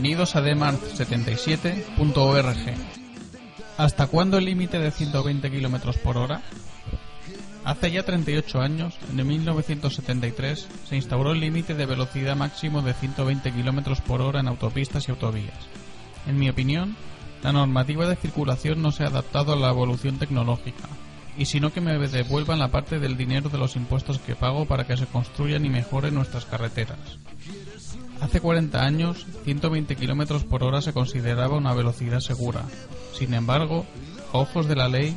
Bienvenidos a demart77.org. ¿Hasta cuándo el límite de 120 km por hora? Hace ya 38 años, en 1973, se instauró el límite de velocidad máximo de 120 km por hora en autopistas y autovías. En mi opinión, la normativa de circulación no se ha adaptado a la evolución tecnológica, y sino que me devuelvan la parte del dinero de los impuestos que pago para que se construyan y mejoren nuestras carreteras. Hace 40 años, 120 km por hora se consideraba una velocidad segura. Sin embargo, a ojos de la ley,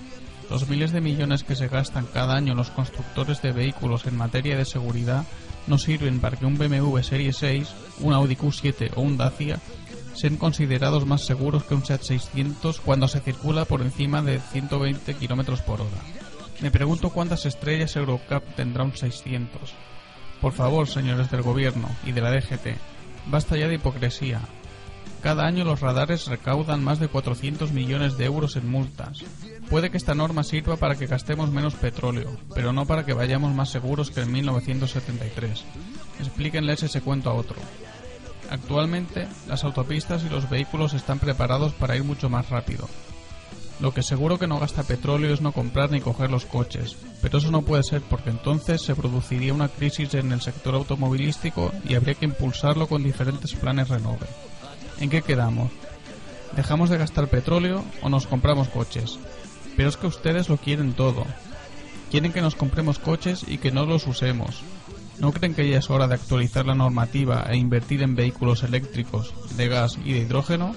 los miles de millones que se gastan cada año los constructores de vehículos en materia de seguridad no sirven para que un BMW Serie 6, un Audi Q7 o un Dacia sean considerados más seguros que un SEAT 600 cuando se circula por encima de 120 km por hora. Me pregunto cuántas estrellas Eurocup tendrá un 600. Por favor, señores del gobierno y de la DGT, basta ya de hipocresía. Cada año los radares recaudan más de 400 millones de euros en multas. Puede que esta norma sirva para que gastemos menos petróleo, pero no para que vayamos más seguros que en 1973. Explíquenles ese cuento a otro. Actualmente, las autopistas y los vehículos están preparados para ir mucho más rápido. Lo que seguro que no gasta petróleo es no comprar ni coger los coches, pero eso no puede ser porque entonces se produciría una crisis en el sector automovilístico y habría que impulsarlo con diferentes planes renove. ¿En qué quedamos? ¿Dejamos de gastar petróleo o nos compramos coches? Pero es que ustedes lo quieren todo. Quieren que nos compremos coches y que no los usemos, ¿No creen que ya es hora de actualizar la normativa e invertir en vehículos eléctricos, de gas y de hidrógeno?